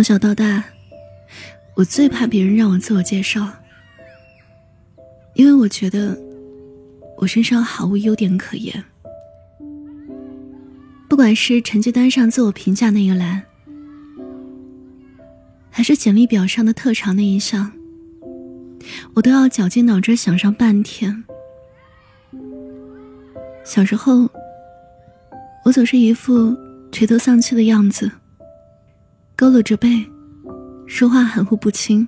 从小到大，我最怕别人让我自我介绍，因为我觉得我身上毫无优点可言。不管是成绩单上自我评价那一栏，还是简历表上的特长那一项，我都要绞尽脑汁想上半天。小时候，我总是一副垂头丧气的样子。佝偻着背，说话含糊不清。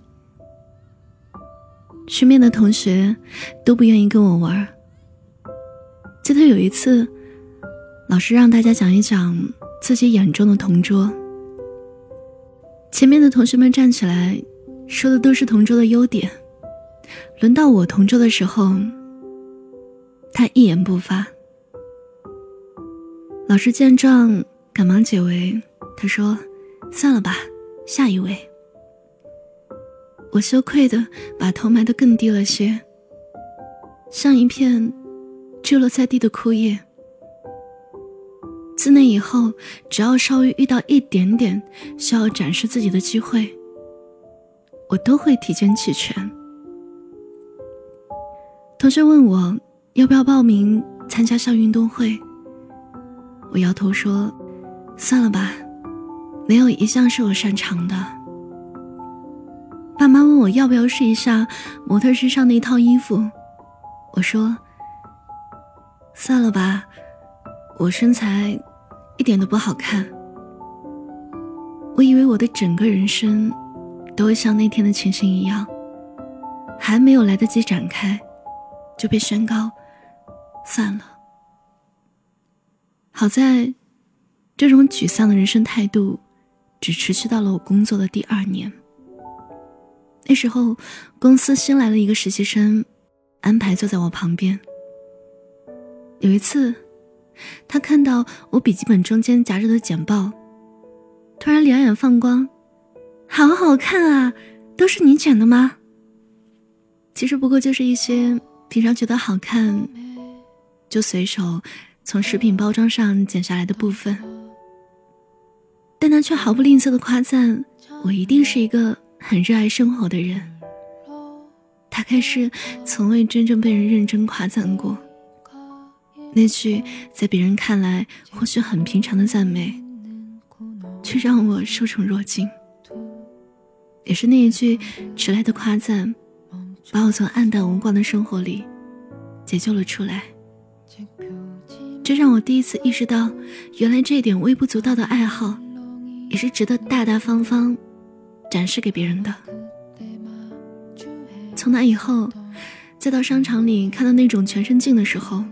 身边的同学都不愿意跟我玩。记得有一次，老师让大家讲一讲自己眼中的同桌。前面的同学们站起来，说的都是同桌的优点。轮到我同桌的时候，他一言不发。老师见状，赶忙解围。他说。算了吧，下一位。我羞愧的把头埋得更低了些，像一片坠落在地的枯叶。自那以后，只要稍微遇到一点点需要展示自己的机会，我都会提前弃权。同学问我要不要报名参加校运动会，我摇头说：“算了吧。”没有一项是我擅长的。爸妈问我要不要试一下模特身上那套衣服，我说：“算了吧，我身材一点都不好看。”我以为我的整个人生都会像那天的情形一样，还没有来得及展开，就被宣告算了。好在，这种沮丧的人生态度。只持续到了我工作的第二年。那时候，公司新来了一个实习生，安排坐在我旁边。有一次，他看到我笔记本中间夹着的简报，突然两眼放光：“好好看啊，都是你剪的吗？”其实不过就是一些平常觉得好看，就随手从食品包装上剪下来的部分。但他却毫不吝啬的夸赞我，一定是一个很热爱生活的人。大概是从未真正被人认真夸赞过。那句在别人看来或许很平常的赞美，却让我受宠若惊。也是那一句迟来的夸赞，把我从暗淡无光的生活里解救了出来。这让我第一次意识到，原来这点微不足道的爱好。也是值得大大方方展示给别人的。从那以后，再到商场里看到那种全身镜的时候，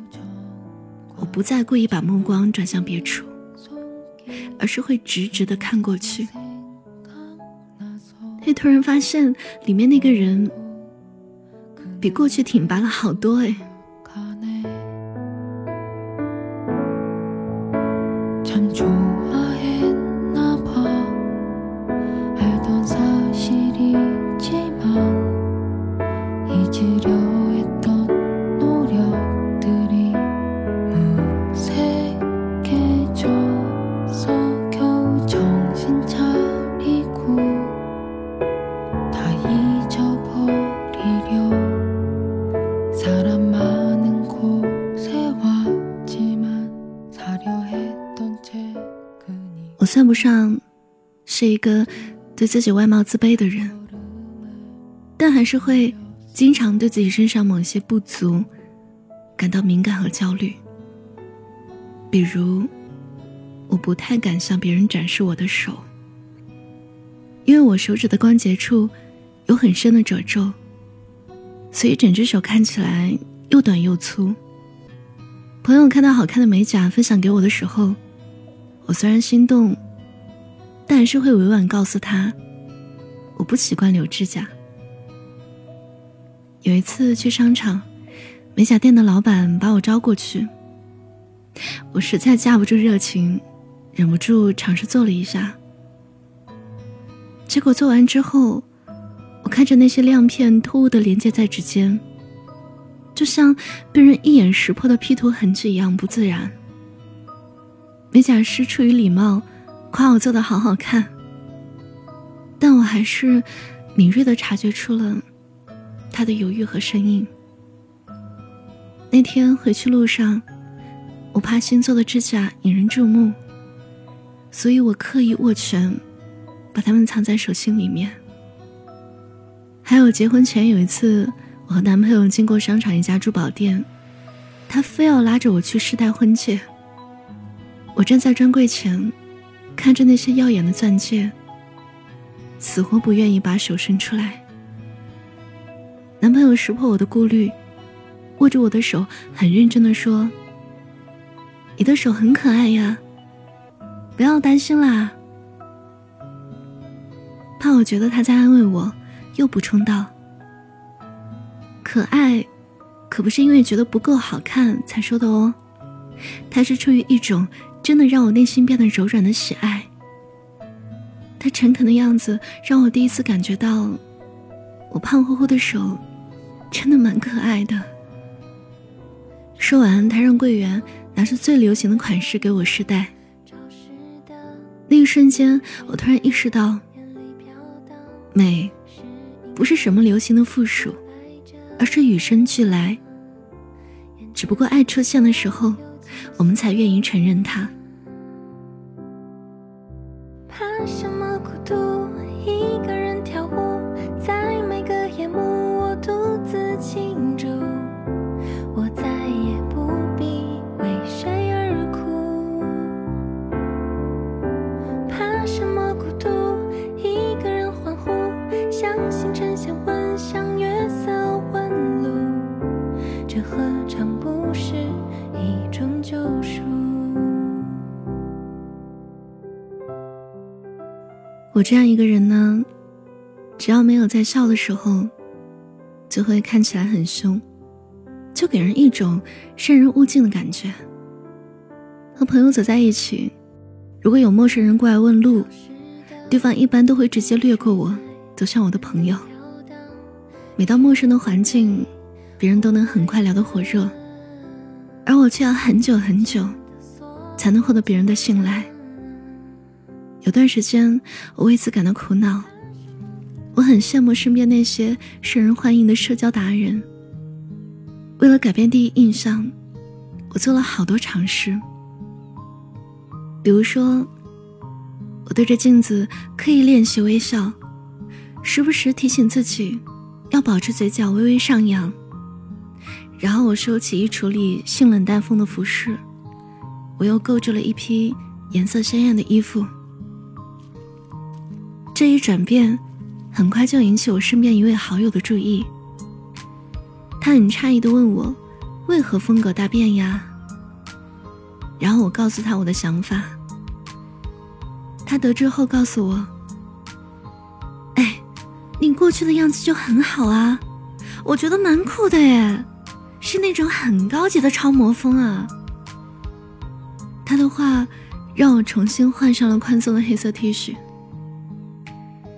我不再故意把目光转向别处，而是会直直的看过去。会突然发现，里面那个人比过去挺拔了好多哎。是一个对自己外貌自卑的人，但还是会经常对自己身上某些不足感到敏感和焦虑。比如，我不太敢向别人展示我的手，因为我手指的关节处有很深的褶皱，所以整只手看起来又短又粗。朋友看到好看的美甲分享给我的时候。我虽然心动，但还是会委婉告诉他，我不习惯留指甲。有一次去商场，美甲店的老板把我招过去，我实在架不住热情，忍不住尝试做了一下。结果做完之后，我看着那些亮片突兀的连接在指尖，就像被人一眼识破的 P 图痕迹一样不自然。美甲师出于礼貌，夸我做的好好看。但我还是敏锐的察觉出了他的犹豫和生硬。那天回去路上，我怕新做的指甲引人注目，所以我刻意握拳，把它们藏在手心里面。还有结婚前有一次，我和男朋友经过商场一家珠宝店，他非要拉着我去试戴婚戒。我站在专柜前，看着那些耀眼的钻戒，死活不愿意把手伸出来。男朋友识破我的顾虑，握着我的手，很认真的说：“你的手很可爱呀，不要担心啦。”怕我觉得他在安慰我。又补充道：“可爱，可不是因为觉得不够好看才说的哦，它是出于一种真的让我内心变得柔软的喜爱。他诚恳的样子让我第一次感觉到，我胖乎乎的手真的蛮可爱的。”说完，他让柜员拿出最流行的款式给我试戴。那一瞬间，我突然意识到，美。不是什么流行的附属，而是与生俱来。只不过爱出现的时候，我们才愿意承认它。我这样一个人呢，只要没有在笑的时候，就会看起来很凶，就给人一种生人勿近的感觉。和朋友走在一起，如果有陌生人过来问路，对方一般都会直接掠过我，走向我的朋友。每到陌生的环境，别人都能很快聊得火热，而我却要很久很久，才能获得别人的信赖。有段时间，我为此感到苦恼。我很羡慕身边那些受人欢迎的社交达人。为了改变第一印象，我做了好多尝试。比如说，我对着镜子刻意练习微笑，时不时提醒自己。要保持嘴角微微上扬，然后我收起衣橱里性冷淡风的服饰，我又购置了一批颜色鲜艳的衣服。这一转变，很快就引起我身边一位好友的注意。他很诧异的问我：“为何风格大变呀？”然后我告诉他我的想法。他得知后告诉我。哎你过去的样子就很好啊，我觉得蛮酷的耶，是那种很高级的超模风啊。他的话让我重新换上了宽松的黑色 T 恤，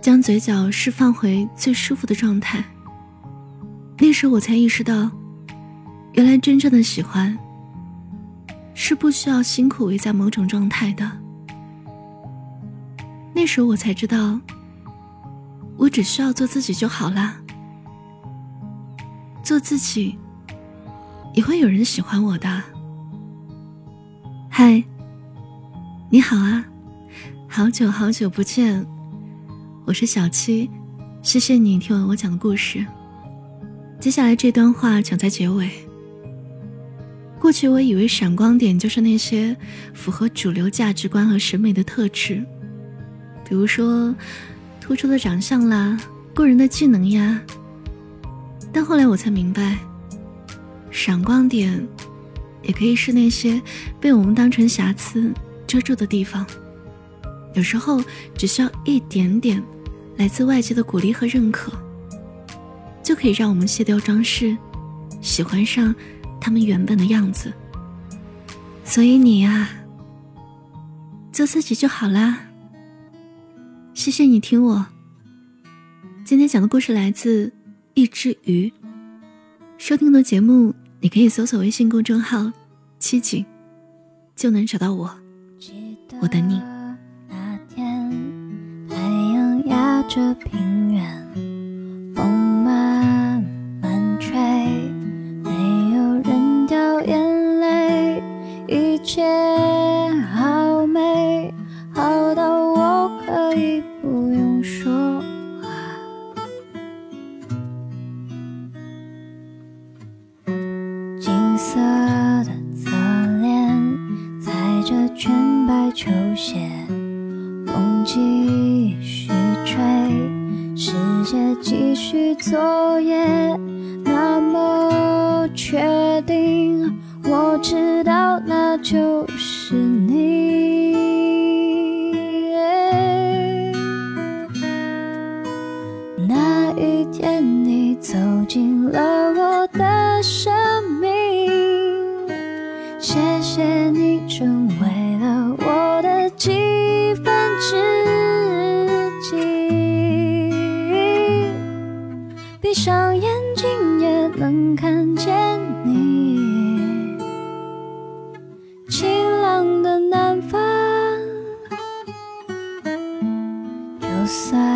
将嘴角释放回最舒服的状态。那时我才意识到，原来真正的喜欢是不需要辛苦围在某种状态的。那时我才知道。我只需要做自己就好了，做自己，也会有人喜欢我的。嗨，你好啊，好久好久不见，我是小七，谢谢你听完我讲的故事。接下来这段话讲在结尾。过去我以为闪光点就是那些符合主流价值观和审美的特质，比如说。突出的长相啦，过人的技能呀。但后来我才明白，闪光点也可以是那些被我们当成瑕疵遮住的地方。有时候只需要一点点来自外界的鼓励和认可，就可以让我们卸掉装饰，喜欢上他们原本的样子。所以你呀，做自己就好啦。谢谢你听我。今天讲的故事来自一只鱼。收听的节目，你可以搜索微信公众号“七景”，就能找到我。我等你。着平原，风慢慢吹，没有人掉眼泪，一切好美，好到我可以不用说话。金色的侧脸，踩着全白球鞋，去作业，那么确定，我知道那就是你。那一天，你走进了我的生就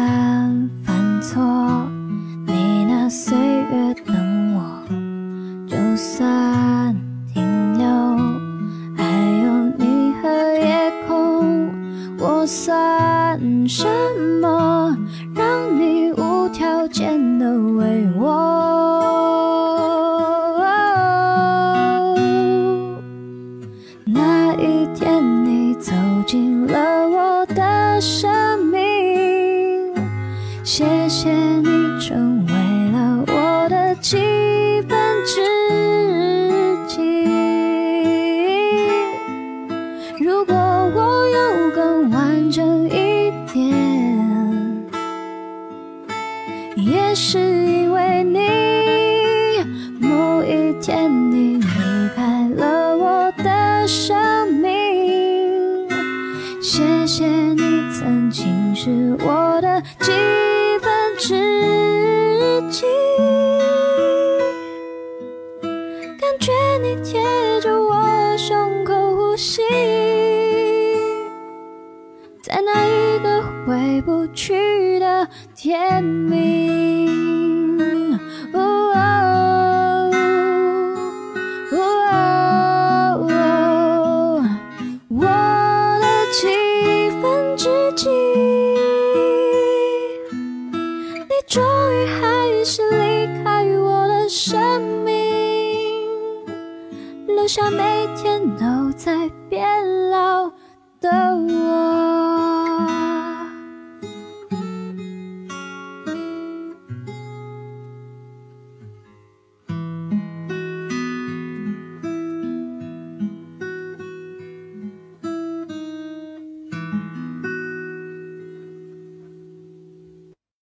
也是因为你。某一天，你离开了我的身在那一个回不去的天明。哦哦哦哦我的几分之几，你终于还是离开我的生命。留下每天都在变老的我